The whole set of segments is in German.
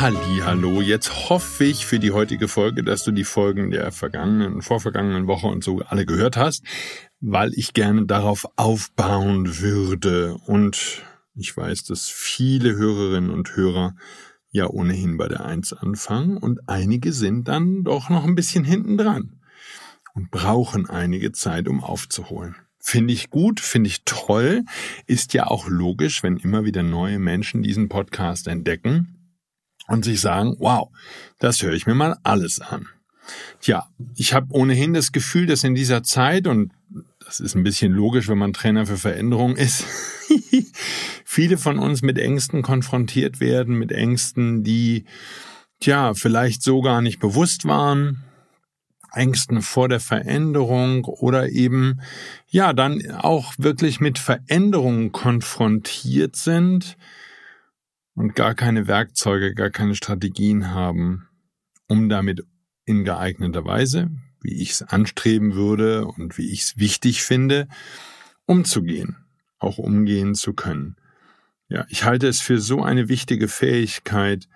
Ja, halli, hallo. Jetzt hoffe ich für die heutige Folge, dass du die Folgen der vergangenen, vorvergangenen Woche und so alle gehört hast, weil ich gerne darauf aufbauen würde. Und ich weiß, dass viele Hörerinnen und Hörer ja ohnehin bei der Eins anfangen und einige sind dann doch noch ein bisschen hinten dran und brauchen einige Zeit, um aufzuholen. Finde ich gut, finde ich toll, ist ja auch logisch, wenn immer wieder neue Menschen diesen Podcast entdecken und sich sagen, wow, das höre ich mir mal alles an. Tja, ich habe ohnehin das Gefühl, dass in dieser Zeit, und das ist ein bisschen logisch, wenn man Trainer für Veränderung ist, viele von uns mit Ängsten konfrontiert werden, mit Ängsten, die, tja, vielleicht so gar nicht bewusst waren, Ängsten vor der Veränderung oder eben, ja, dann auch wirklich mit Veränderungen konfrontiert sind, und gar keine Werkzeuge, gar keine Strategien haben, um damit in geeigneter Weise, wie ich es anstreben würde und wie ich es wichtig finde, umzugehen, auch umgehen zu können. Ja, ich halte es für so eine wichtige Fähigkeit,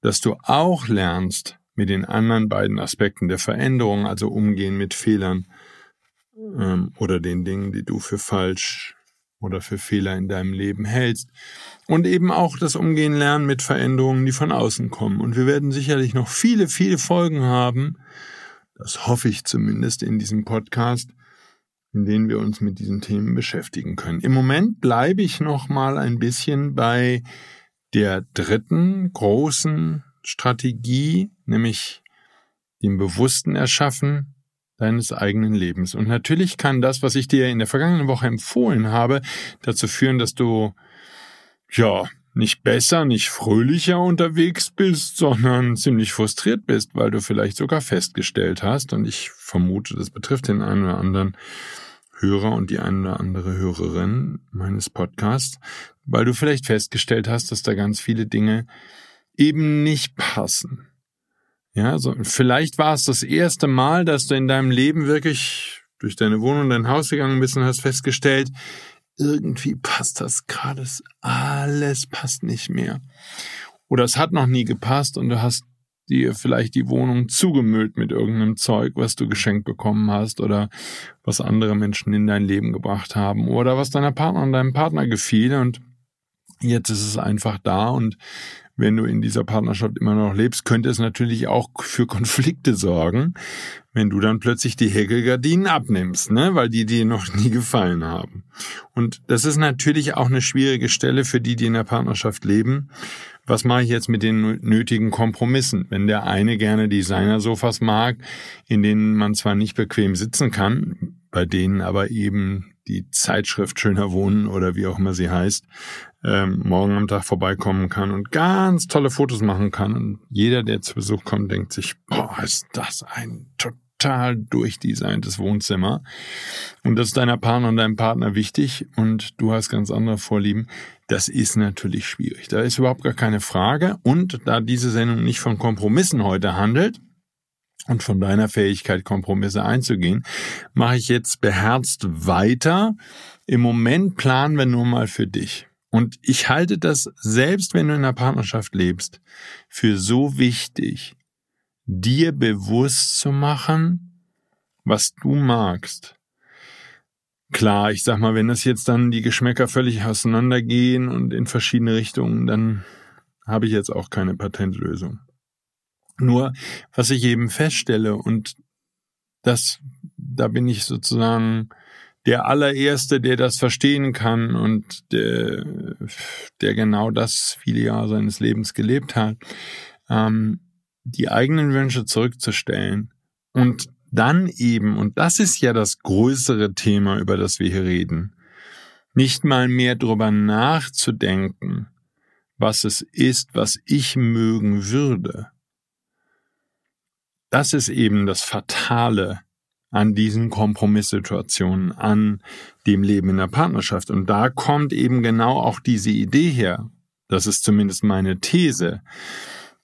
dass du auch lernst, mit den anderen beiden Aspekten der Veränderung, also umgehen mit Fehlern ähm, oder den Dingen, die du für falsch oder für Fehler in deinem Leben hältst. Und eben auch das Umgehen lernen mit Veränderungen, die von außen kommen. Und wir werden sicherlich noch viele, viele Folgen haben, das hoffe ich zumindest in diesem Podcast, in denen wir uns mit diesen Themen beschäftigen können. Im Moment bleibe ich noch mal ein bisschen bei der dritten großen Strategie, nämlich dem bewussten Erschaffen deines eigenen Lebens. Und natürlich kann das, was ich dir in der vergangenen Woche empfohlen habe, dazu führen, dass du, ja, nicht besser, nicht fröhlicher unterwegs bist, sondern ziemlich frustriert bist, weil du vielleicht sogar festgestellt hast, und ich vermute, das betrifft den einen oder anderen Hörer und die eine oder andere Hörerin meines Podcasts, weil du vielleicht festgestellt hast, dass da ganz viele Dinge eben nicht passen. Ja, so, vielleicht war es das erste Mal, dass du in deinem Leben wirklich durch deine Wohnung, dein Haus gegangen bist und hast festgestellt, irgendwie passt das gerade, alles passt nicht mehr. Oder es hat noch nie gepasst und du hast dir vielleicht die Wohnung zugemüllt mit irgendeinem Zeug, was du geschenkt bekommen hast oder was andere Menschen in dein Leben gebracht haben oder was deiner Partner und deinem Partner gefiel und jetzt ist es einfach da und wenn du in dieser Partnerschaft immer noch lebst, könnte es natürlich auch für Konflikte sorgen, wenn du dann plötzlich die Häkelgardinen abnimmst, ne, weil die dir noch nie gefallen haben. Und das ist natürlich auch eine schwierige Stelle für die, die in der Partnerschaft leben. Was mache ich jetzt mit den nötigen Kompromissen? Wenn der eine gerne Designersofas mag, in denen man zwar nicht bequem sitzen kann, bei denen aber eben die Zeitschrift Schöner Wohnen oder wie auch immer sie heißt, ähm, morgen am Tag vorbeikommen kann und ganz tolle Fotos machen kann. Und jeder, der zu Besuch kommt, denkt sich, boah, ist das ein total durchdesigntes Wohnzimmer. Und das ist deiner Partner und deinem Partner wichtig und du hast ganz andere Vorlieben. Das ist natürlich schwierig. Da ist überhaupt gar keine Frage. Und da diese Sendung nicht von Kompromissen heute handelt, und von deiner Fähigkeit, Kompromisse einzugehen, mache ich jetzt beherzt weiter. Im Moment planen wir nur mal für dich. Und ich halte das, selbst wenn du in einer Partnerschaft lebst, für so wichtig, dir bewusst zu machen, was du magst. Klar, ich sag mal, wenn das jetzt dann die Geschmäcker völlig auseinandergehen und in verschiedene Richtungen, dann habe ich jetzt auch keine Patentlösung. Nur, was ich eben feststelle, und das, da bin ich sozusagen der allererste, der das verstehen kann und der, der genau das viele Jahre seines Lebens gelebt hat, ähm, die eigenen Wünsche zurückzustellen und dann eben, und das ist ja das größere Thema, über das wir hier reden, nicht mal mehr drüber nachzudenken, was es ist, was ich mögen würde. Das ist eben das Fatale an diesen Kompromisssituationen, an dem Leben in der Partnerschaft. Und da kommt eben genau auch diese Idee her. Das ist zumindest meine These,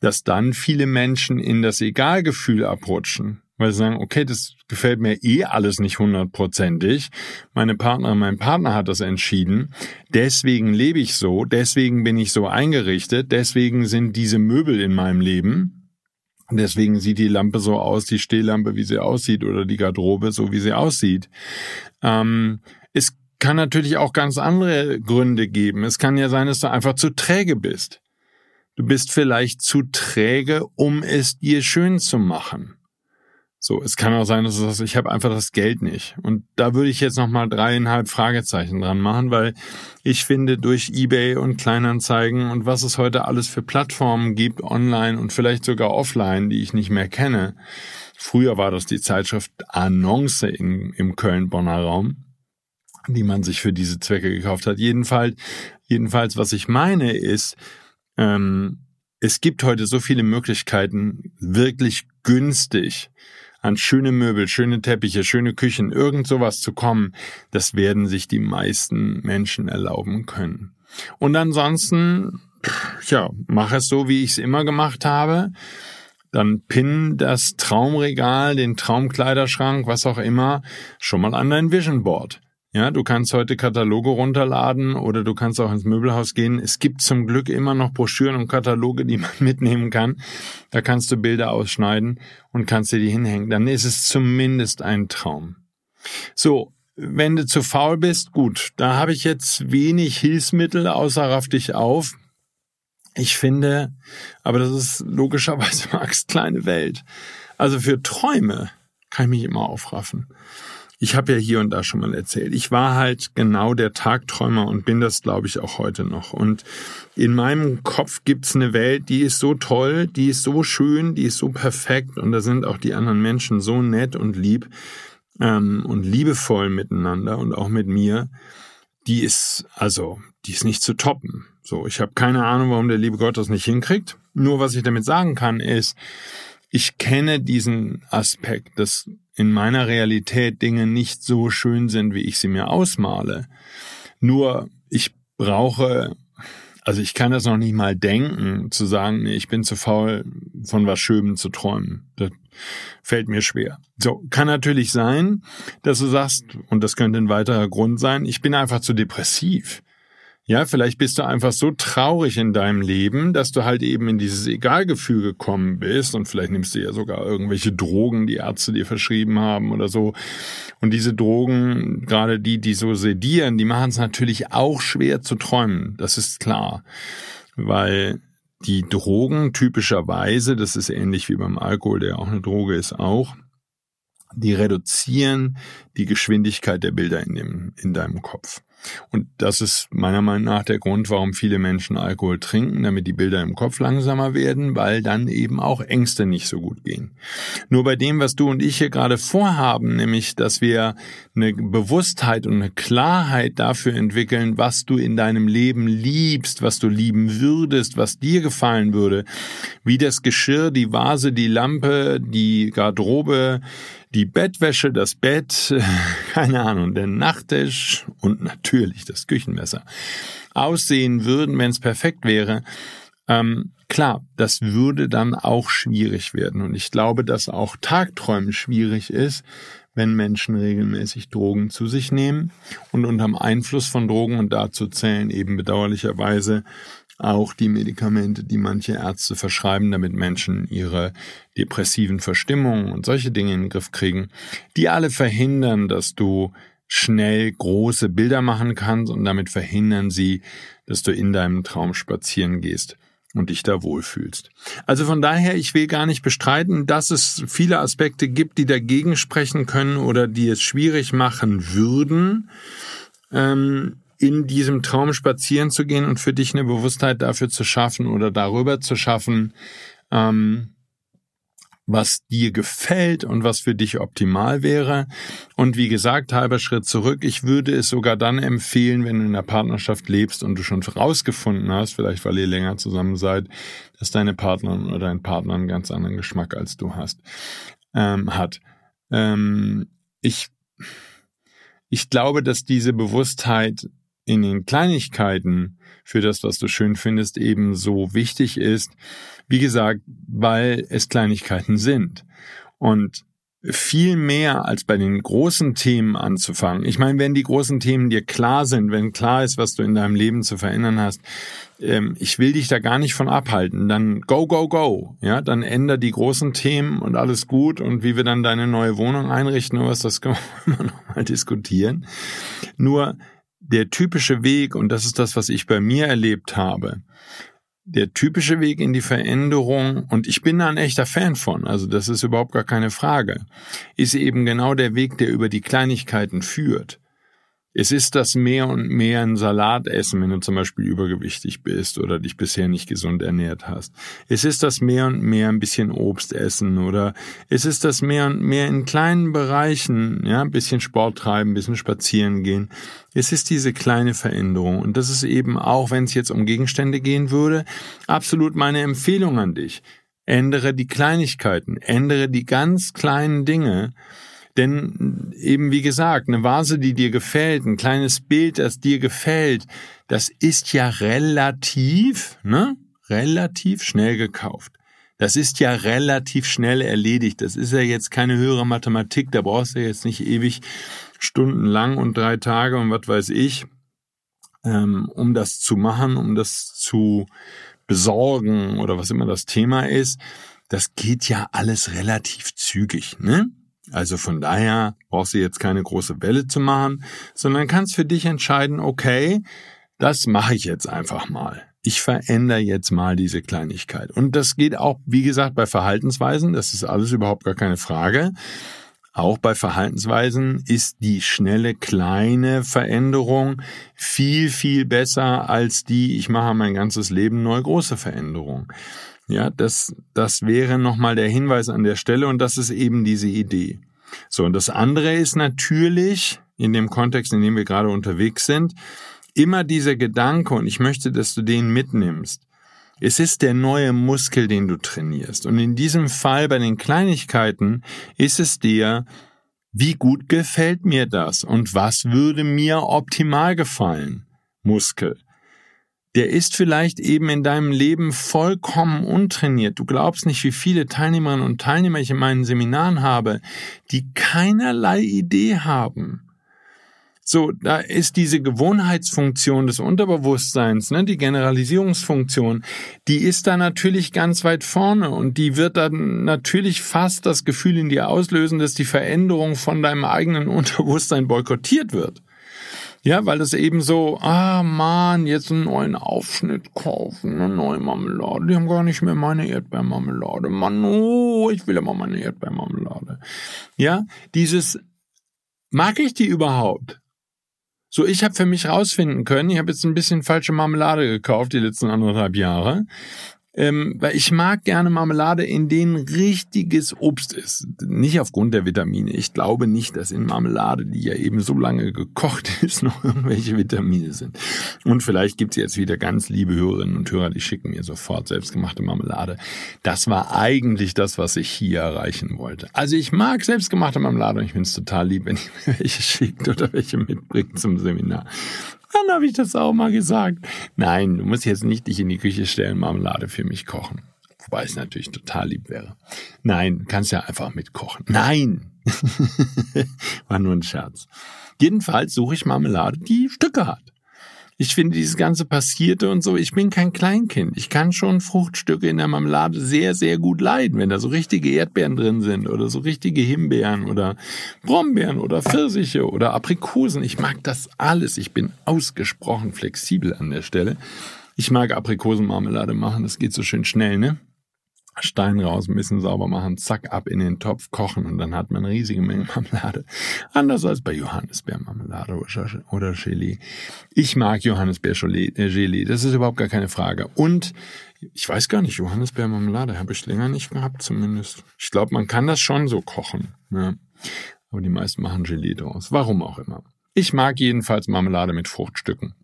dass dann viele Menschen in das Egalgefühl abrutschen, weil sie sagen, okay, das gefällt mir eh alles nicht hundertprozentig. Meine Partnerin, mein Partner hat das entschieden. Deswegen lebe ich so, deswegen bin ich so eingerichtet, deswegen sind diese Möbel in meinem Leben. Deswegen sieht die Lampe so aus, die Stehlampe, wie sie aussieht, oder die Garderobe so, wie sie aussieht. Ähm, es kann natürlich auch ganz andere Gründe geben. Es kann ja sein, dass du einfach zu träge bist. Du bist vielleicht zu träge, um es dir schön zu machen. So, es kann auch sein, dass du sagst, ich habe einfach das Geld nicht. Und da würde ich jetzt nochmal dreieinhalb Fragezeichen dran machen, weil ich finde, durch eBay und Kleinanzeigen und was es heute alles für Plattformen gibt, online und vielleicht sogar offline, die ich nicht mehr kenne. Früher war das die Zeitschrift Annonce in, im Köln-Bonner Raum, die man sich für diese Zwecke gekauft hat. Jedenfalls, jedenfalls, was ich meine ist, ähm, es gibt heute so viele Möglichkeiten, wirklich günstig an schöne Möbel, schöne Teppiche, schöne Küchen, irgend sowas zu kommen, das werden sich die meisten Menschen erlauben können. Und ansonsten, ja, mach es so, wie ich es immer gemacht habe. Dann pin das Traumregal, den Traumkleiderschrank, was auch immer, schon mal an dein Vision Board. Ja, du kannst heute Kataloge runterladen oder du kannst auch ins Möbelhaus gehen. Es gibt zum Glück immer noch Broschüren und Kataloge, die man mitnehmen kann. Da kannst du Bilder ausschneiden und kannst dir die hinhängen. Dann ist es zumindest ein Traum. So, wenn du zu faul bist, gut, da habe ich jetzt wenig Hilfsmittel, außer raff dich auf. Ich finde, aber das ist logischerweise Max kleine Welt. Also für Träume kann ich mich immer aufraffen ich habe ja hier und da schon mal erzählt, ich war halt genau der Tagträumer und bin das, glaube ich, auch heute noch. Und in meinem Kopf gibt's eine Welt, die ist so toll, die ist so schön, die ist so perfekt und da sind auch die anderen Menschen so nett und lieb ähm, und liebevoll miteinander und auch mit mir. Die ist, also, die ist nicht zu toppen. So, ich habe keine Ahnung, warum der liebe Gott das nicht hinkriegt. Nur was ich damit sagen kann, ist, ich kenne diesen Aspekt, dass in meiner Realität Dinge nicht so schön sind, wie ich sie mir ausmale. Nur ich brauche, also ich kann das noch nicht mal denken, zu sagen, nee, ich bin zu faul, von was Schönem zu träumen. Das fällt mir schwer. So, kann natürlich sein, dass du sagst, und das könnte ein weiterer Grund sein, ich bin einfach zu depressiv. Ja, vielleicht bist du einfach so traurig in deinem Leben, dass du halt eben in dieses Egalgefühl gekommen bist und vielleicht nimmst du ja sogar irgendwelche Drogen, die Ärzte dir verschrieben haben oder so. Und diese Drogen, gerade die, die so sedieren, die machen es natürlich auch schwer zu träumen. Das ist klar. Weil die Drogen typischerweise, das ist ähnlich wie beim Alkohol, der auch eine Droge ist, auch, die reduzieren die Geschwindigkeit der Bilder in, dem, in deinem Kopf. Und das ist meiner Meinung nach der Grund, warum viele Menschen Alkohol trinken, damit die Bilder im Kopf langsamer werden, weil dann eben auch Ängste nicht so gut gehen. Nur bei dem, was du und ich hier gerade vorhaben, nämlich, dass wir eine Bewusstheit und eine Klarheit dafür entwickeln, was du in deinem Leben liebst, was du lieben würdest, was dir gefallen würde, wie das Geschirr, die Vase, die Lampe, die Garderobe, die Bettwäsche, das Bett, keine Ahnung, der Nachttisch und natürlich das Küchenmesser aussehen würden, wenn es perfekt wäre. Ähm, klar, das würde dann auch schwierig werden. Und ich glaube, dass auch Tagträumen schwierig ist, wenn Menschen regelmäßig Drogen zu sich nehmen und unterm Einfluss von Drogen und dazu zählen eben bedauerlicherweise auch die Medikamente, die manche Ärzte verschreiben, damit Menschen ihre depressiven Verstimmungen und solche Dinge in den Griff kriegen, die alle verhindern, dass du schnell große Bilder machen kannst und damit verhindern sie, dass du in deinem Traum spazieren gehst und dich da wohlfühlst. Also von daher, ich will gar nicht bestreiten, dass es viele Aspekte gibt, die dagegen sprechen können oder die es schwierig machen würden, ähm, in diesem Traum spazieren zu gehen und für dich eine Bewusstheit dafür zu schaffen oder darüber zu schaffen, ähm, was dir gefällt und was für dich optimal wäre. Und wie gesagt, halber Schritt zurück. Ich würde es sogar dann empfehlen, wenn du in einer Partnerschaft lebst und du schon herausgefunden hast, vielleicht weil ihr länger zusammen seid, dass deine Partnerin oder dein Partner einen ganz anderen Geschmack als du hast, ähm, hat. Ähm, ich, ich glaube, dass diese Bewusstheit in den Kleinigkeiten für das, was du schön findest, eben so wichtig ist. Wie gesagt, weil es Kleinigkeiten sind. Und viel mehr als bei den großen Themen anzufangen. Ich meine, wenn die großen Themen dir klar sind, wenn klar ist, was du in deinem Leben zu verändern hast, ähm, ich will dich da gar nicht von abhalten. Dann go, go, go. Ja, dann änder die großen Themen und alles gut. Und wie wir dann deine neue Wohnung einrichten was, das können wir immer noch mal diskutieren. Nur der typische Weg, und das ist das, was ich bei mir erlebt habe, der typische Weg in die Veränderung, und ich bin da ein echter Fan von, also das ist überhaupt gar keine Frage, ist eben genau der Weg, der über die Kleinigkeiten führt. Es ist das mehr und mehr ein Salat essen, wenn du zum Beispiel übergewichtig bist oder dich bisher nicht gesund ernährt hast. Es ist das mehr und mehr ein bisschen Obst essen oder es ist das mehr und mehr in kleinen Bereichen, ja, ein bisschen Sport treiben, ein bisschen spazieren gehen. Es ist diese kleine Veränderung und das ist eben auch, wenn es jetzt um Gegenstände gehen würde, absolut meine Empfehlung an dich. Ändere die Kleinigkeiten, ändere die ganz kleinen Dinge, denn eben wie gesagt, eine Vase, die dir gefällt, ein kleines Bild, das dir gefällt, das ist ja relativ, ne? Relativ schnell gekauft. Das ist ja relativ schnell erledigt. Das ist ja jetzt keine höhere Mathematik. Da brauchst du jetzt nicht ewig stundenlang und drei Tage und was weiß ich, ähm, um das zu machen, um das zu besorgen oder was immer das Thema ist. Das geht ja alles relativ zügig, ne? Also von daher brauchst du jetzt keine große Welle zu machen, sondern kannst für dich entscheiden, okay, das mache ich jetzt einfach mal. Ich verändere jetzt mal diese Kleinigkeit. Und das geht auch, wie gesagt, bei Verhaltensweisen, das ist alles überhaupt gar keine Frage. Auch bei Verhaltensweisen ist die schnelle kleine Veränderung viel, viel besser als die, ich mache mein ganzes Leben neu große Veränderung. Ja, das, das wäre nochmal der Hinweis an der Stelle und das ist eben diese Idee. So, und das andere ist natürlich, in dem Kontext, in dem wir gerade unterwegs sind, immer dieser Gedanke, und ich möchte, dass du den mitnimmst. Es ist der neue Muskel, den du trainierst. Und in diesem Fall bei den Kleinigkeiten ist es dir, wie gut gefällt mir das und was würde mir optimal gefallen? Muskel der ist vielleicht eben in deinem Leben vollkommen untrainiert. Du glaubst nicht, wie viele Teilnehmerinnen und Teilnehmer ich in meinen Seminaren habe, die keinerlei Idee haben. So, da ist diese Gewohnheitsfunktion des Unterbewusstseins, ne, die Generalisierungsfunktion, die ist da natürlich ganz weit vorne und die wird dann natürlich fast das Gefühl in dir auslösen, dass die Veränderung von deinem eigenen Unterbewusstsein boykottiert wird. Ja, weil es eben so, ah man, jetzt einen neuen Aufschnitt kaufen, eine neue Marmelade. Die haben gar nicht mehr meine Erdbeermarmelade. Mann, oh, ich will aber meine Erdbeermarmelade. Ja, dieses, mag ich die überhaupt? So, ich habe für mich rausfinden können, ich habe jetzt ein bisschen falsche Marmelade gekauft die letzten anderthalb Jahre. Ähm, weil ich mag gerne Marmelade, in denen richtiges Obst ist. Nicht aufgrund der Vitamine. Ich glaube nicht, dass in Marmelade, die ja eben so lange gekocht ist, noch irgendwelche Vitamine sind. Und vielleicht gibt's jetzt wieder ganz liebe Hörerinnen und Hörer, die schicken mir sofort selbstgemachte Marmelade. Das war eigentlich das, was ich hier erreichen wollte. Also ich mag selbstgemachte Marmelade und ich finde es total lieb, wenn ihr mir welche schickt oder welche mitbringt zum Seminar. Dann habe ich das auch mal gesagt. Nein, du musst jetzt nicht dich in die Küche stellen, Marmelade für mich kochen. Wobei es natürlich total lieb wäre. Nein, kannst ja einfach mitkochen. Nein! War nur ein Scherz. Jedenfalls suche ich Marmelade, die Stücke hat. Ich finde dieses ganze Passierte und so, ich bin kein Kleinkind. Ich kann schon Fruchtstücke in der Marmelade sehr, sehr gut leiden, wenn da so richtige Erdbeeren drin sind oder so richtige Himbeeren oder Brombeeren oder Pfirsiche oder Aprikosen. Ich mag das alles. Ich bin ausgesprochen flexibel an der Stelle. Ich mag Aprikosenmarmelade machen, das geht so schön schnell, ne? Stein raus, ein bisschen sauber machen, zack, ab in den Topf kochen und dann hat man eine riesige Menge Marmelade. Anders als bei Johannisbeermarmelade oder Gelee. Ich mag Johannisbeer-Gelee, das ist überhaupt gar keine Frage. Und ich weiß gar nicht, Johannisbeermarmelade habe ich länger nicht gehabt zumindest. Ich glaube, man kann das schon so kochen. Ja. Aber die meisten machen Gelee draus. Warum auch immer. Ich mag jedenfalls Marmelade mit Fruchtstücken.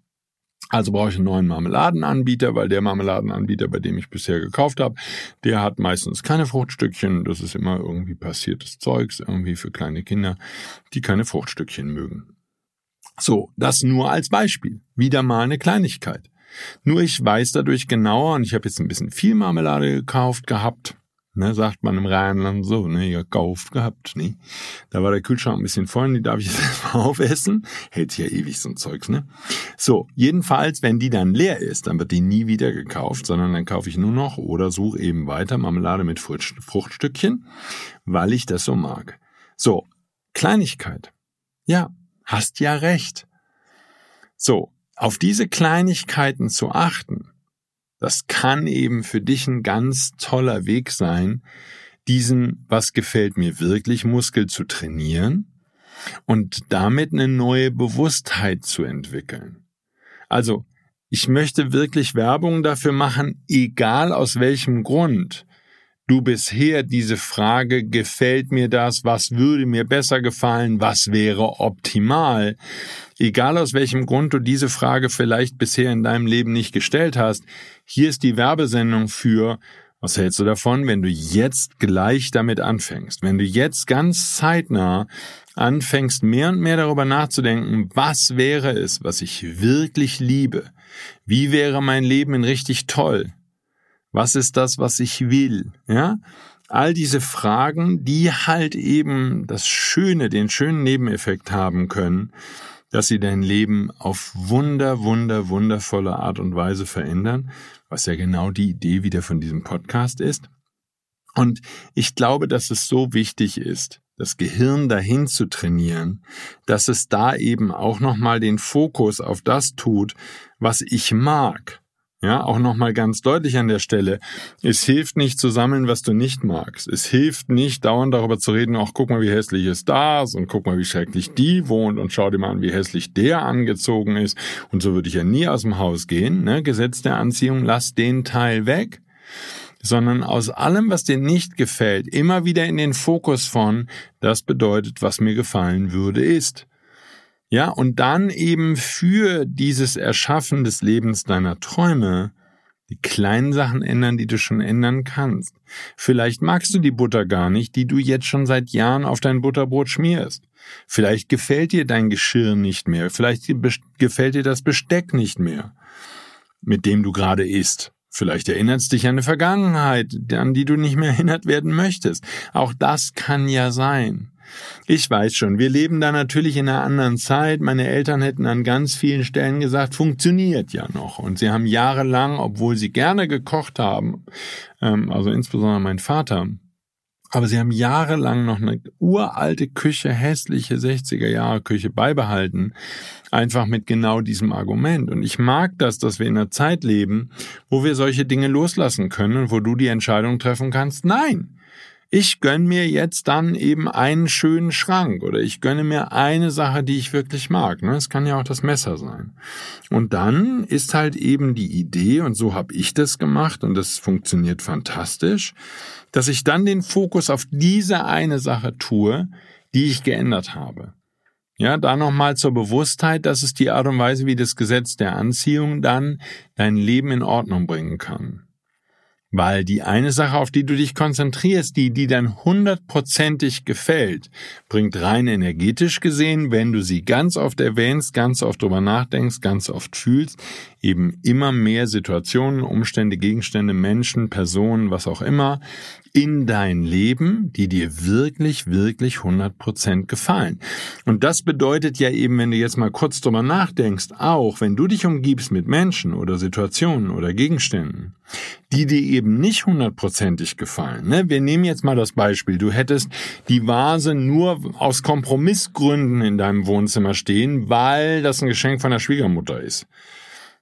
Also brauche ich einen neuen Marmeladenanbieter, weil der Marmeladenanbieter, bei dem ich bisher gekauft habe, der hat meistens keine Fruchtstückchen. Das ist immer irgendwie passiertes Zeugs, irgendwie für kleine Kinder, die keine Fruchtstückchen mögen. So, das nur als Beispiel. Wieder mal eine Kleinigkeit. Nur ich weiß dadurch genauer, und ich habe jetzt ein bisschen viel Marmelade gekauft gehabt, Ne, sagt man im Rheinland so, ne, gekauft gehabt, ne. Da war der Kühlschrank ein bisschen voll, die darf ich jetzt erstmal aufessen. Hält ja ewig so ein Zeugs, ne. So, jedenfalls, wenn die dann leer ist, dann wird die nie wieder gekauft, sondern dann kaufe ich nur noch oder suche eben weiter Marmelade mit Fruchtstückchen, weil ich das so mag. So, Kleinigkeit. Ja, hast ja recht. So, auf diese Kleinigkeiten zu achten, das kann eben für dich ein ganz toller Weg sein, diesen, was gefällt mir wirklich, Muskel zu trainieren und damit eine neue Bewusstheit zu entwickeln. Also, ich möchte wirklich Werbung dafür machen, egal aus welchem Grund du bisher diese Frage, gefällt mir das, was würde mir besser gefallen, was wäre optimal, egal aus welchem Grund du diese Frage vielleicht bisher in deinem Leben nicht gestellt hast, hier ist die Werbesendung für, was hältst du davon, wenn du jetzt gleich damit anfängst, wenn du jetzt ganz zeitnah anfängst, mehr und mehr darüber nachzudenken, was wäre es, was ich wirklich liebe, wie wäre mein Leben in richtig toll, was ist das, was ich will? Ja? All diese Fragen, die halt eben das Schöne, den schönen Nebeneffekt haben können, dass sie dein Leben auf wunder, wunder, wundervolle Art und Weise verändern, was ja genau die Idee wieder von diesem Podcast ist. Und ich glaube, dass es so wichtig ist, das Gehirn dahin zu trainieren, dass es da eben auch nochmal den Fokus auf das tut, was ich mag ja, auch nochmal ganz deutlich an der Stelle. Es hilft nicht zu sammeln, was du nicht magst. Es hilft nicht dauernd darüber zu reden, ach, guck mal, wie hässlich ist das und guck mal, wie schrecklich die wohnt und schau dir mal an, wie hässlich der angezogen ist. Und so würde ich ja nie aus dem Haus gehen. Ne? Gesetz der Anziehung, lass den Teil weg sondern aus allem, was dir nicht gefällt, immer wieder in den Fokus von, das bedeutet, was mir gefallen würde, ist. Ja, und dann eben für dieses Erschaffen des Lebens deiner Träume die kleinen Sachen ändern, die du schon ändern kannst. Vielleicht magst du die Butter gar nicht, die du jetzt schon seit Jahren auf dein Butterbrot schmierst. Vielleicht gefällt dir dein Geschirr nicht mehr. Vielleicht gefällt dir das Besteck nicht mehr, mit dem du gerade isst. Vielleicht erinnerst dich an eine Vergangenheit, an die du nicht mehr erinnert werden möchtest. Auch das kann ja sein. Ich weiß schon, wir leben da natürlich in einer anderen Zeit. Meine Eltern hätten an ganz vielen Stellen gesagt, funktioniert ja noch. Und sie haben jahrelang, obwohl sie gerne gekocht haben, ähm, also insbesondere mein Vater, aber sie haben jahrelang noch eine uralte Küche, hässliche 60er Jahre Küche beibehalten, einfach mit genau diesem Argument. Und ich mag das, dass wir in einer Zeit leben, wo wir solche Dinge loslassen können und wo du die Entscheidung treffen kannst, nein, ich gönne mir jetzt dann eben einen schönen Schrank oder ich gönne mir eine Sache, die ich wirklich mag. Ne? Es kann ja auch das Messer sein. Und dann ist halt eben die Idee, und so habe ich das gemacht und das funktioniert fantastisch, dass ich dann den Fokus auf diese eine Sache tue, die ich geändert habe. Ja, da nochmal zur Bewusstheit, dass es die Art und Weise, wie das Gesetz der Anziehung dann dein Leben in Ordnung bringen kann. Weil die eine Sache, auf die du dich konzentrierst, die, die dann hundertprozentig gefällt, bringt rein energetisch gesehen, wenn du sie ganz oft erwähnst, ganz oft drüber nachdenkst, ganz oft fühlst, eben immer mehr Situationen, Umstände, Gegenstände, Menschen, Personen, was auch immer, in dein Leben, die dir wirklich, wirklich 100% gefallen. Und das bedeutet ja eben, wenn du jetzt mal kurz drüber nachdenkst, auch wenn du dich umgibst mit Menschen oder Situationen oder Gegenständen, die dir eben nicht hundertprozentig gefallen. Ne? Wir nehmen jetzt mal das Beispiel, du hättest die Vase nur aus Kompromissgründen in deinem Wohnzimmer stehen, weil das ein Geschenk von der Schwiegermutter ist.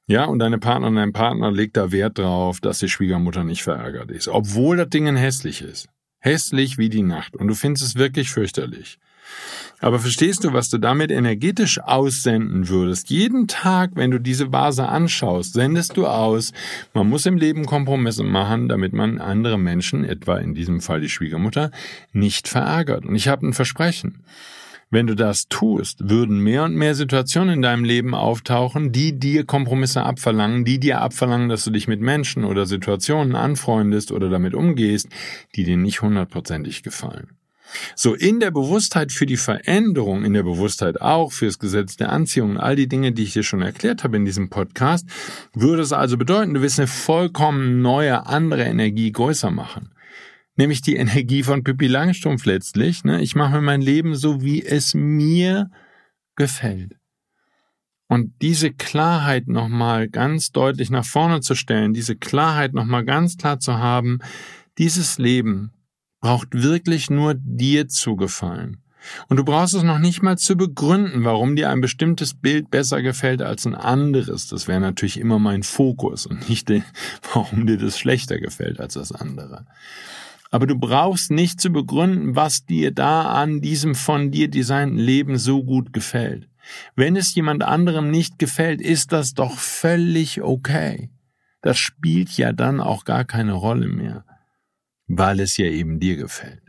Ja, und deine Partnerin, dein Partner legt da Wert drauf, dass die Schwiegermutter nicht verärgert ist, obwohl das Ding hässlich ist. Hässlich wie die Nacht. Und du findest es wirklich fürchterlich. Aber verstehst du, was du damit energetisch aussenden würdest? Jeden Tag, wenn du diese Vase anschaust, sendest du aus, man muss im Leben Kompromisse machen, damit man andere Menschen, etwa in diesem Fall die Schwiegermutter, nicht verärgert. Und ich habe ein Versprechen. Wenn du das tust, würden mehr und mehr Situationen in deinem Leben auftauchen, die dir Kompromisse abverlangen, die dir abverlangen, dass du dich mit Menschen oder Situationen anfreundest oder damit umgehst, die dir nicht hundertprozentig gefallen. So in der Bewusstheit für die Veränderung, in der Bewusstheit auch fürs Gesetz der Anziehung, all die Dinge, die ich dir schon erklärt habe in diesem Podcast, würde es also bedeuten, du wirst eine vollkommen neue, andere Energie größer machen nämlich die Energie von Pippi Langstrumpf letztlich. Ne? Ich mache mir mein Leben so, wie es mir gefällt. Und diese Klarheit nochmal ganz deutlich nach vorne zu stellen, diese Klarheit nochmal ganz klar zu haben, dieses Leben braucht wirklich nur dir zu gefallen. Und du brauchst es noch nicht mal zu begründen, warum dir ein bestimmtes Bild besser gefällt als ein anderes. Das wäre natürlich immer mein Fokus und nicht, warum dir das schlechter gefällt als das andere. Aber du brauchst nicht zu begründen, was dir da an diesem von dir designten Leben so gut gefällt. Wenn es jemand anderem nicht gefällt, ist das doch völlig okay. Das spielt ja dann auch gar keine Rolle mehr, weil es ja eben dir gefällt.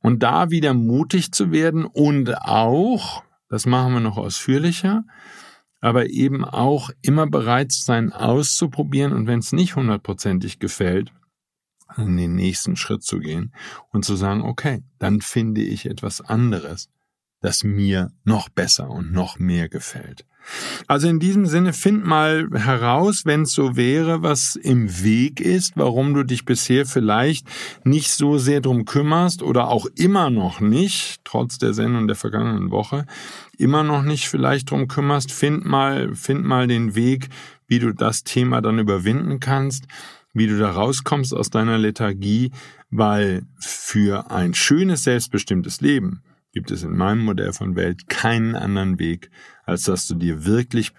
Und da wieder mutig zu werden und auch, das machen wir noch ausführlicher, aber eben auch immer bereit zu sein, auszuprobieren und wenn es nicht hundertprozentig gefällt, in den nächsten Schritt zu gehen und zu sagen, okay, dann finde ich etwas anderes, das mir noch besser und noch mehr gefällt. Also in diesem Sinne, find mal heraus, wenn es so wäre, was im Weg ist, warum du dich bisher vielleicht nicht so sehr drum kümmerst oder auch immer noch nicht, trotz der Sendung der vergangenen Woche, immer noch nicht vielleicht drum kümmerst. Find mal, find mal den Weg, wie du das Thema dann überwinden kannst wie du da rauskommst aus deiner Lethargie, weil für ein schönes, selbstbestimmtes Leben gibt es in meinem Modell von Welt keinen anderen Weg, als dass du dir wirklich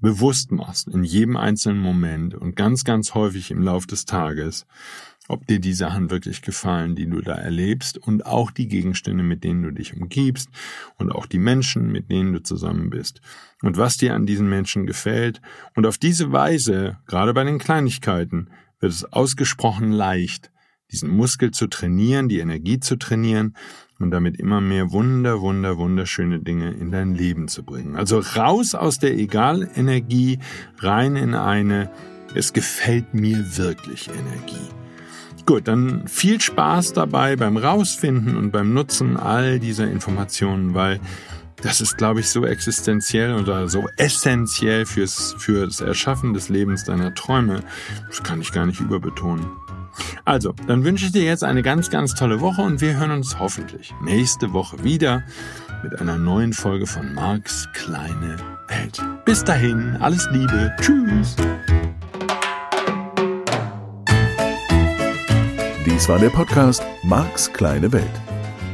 bewusst machst, in jedem einzelnen Moment und ganz, ganz häufig im Lauf des Tages, ob dir die Sachen wirklich gefallen, die du da erlebst und auch die Gegenstände, mit denen du dich umgibst und auch die Menschen, mit denen du zusammen bist und was dir an diesen Menschen gefällt. Und auf diese Weise, gerade bei den Kleinigkeiten, wird es ausgesprochen leicht, diesen Muskel zu trainieren, die Energie zu trainieren und damit immer mehr wunder, wunder, wunderschöne Dinge in dein Leben zu bringen. Also raus aus der Egalenergie, rein in eine, es gefällt mir wirklich Energie. Gut, dann viel Spaß dabei beim Rausfinden und beim Nutzen all dieser Informationen, weil das ist, glaube ich, so existenziell oder so essentiell fürs, für das Erschaffen des Lebens deiner Träume. Das kann ich gar nicht überbetonen. Also, dann wünsche ich dir jetzt eine ganz, ganz tolle Woche und wir hören uns hoffentlich nächste Woche wieder mit einer neuen Folge von Marks kleine Welt. Bis dahin, alles Liebe. Tschüss. Dies war der Podcast Marks kleine Welt.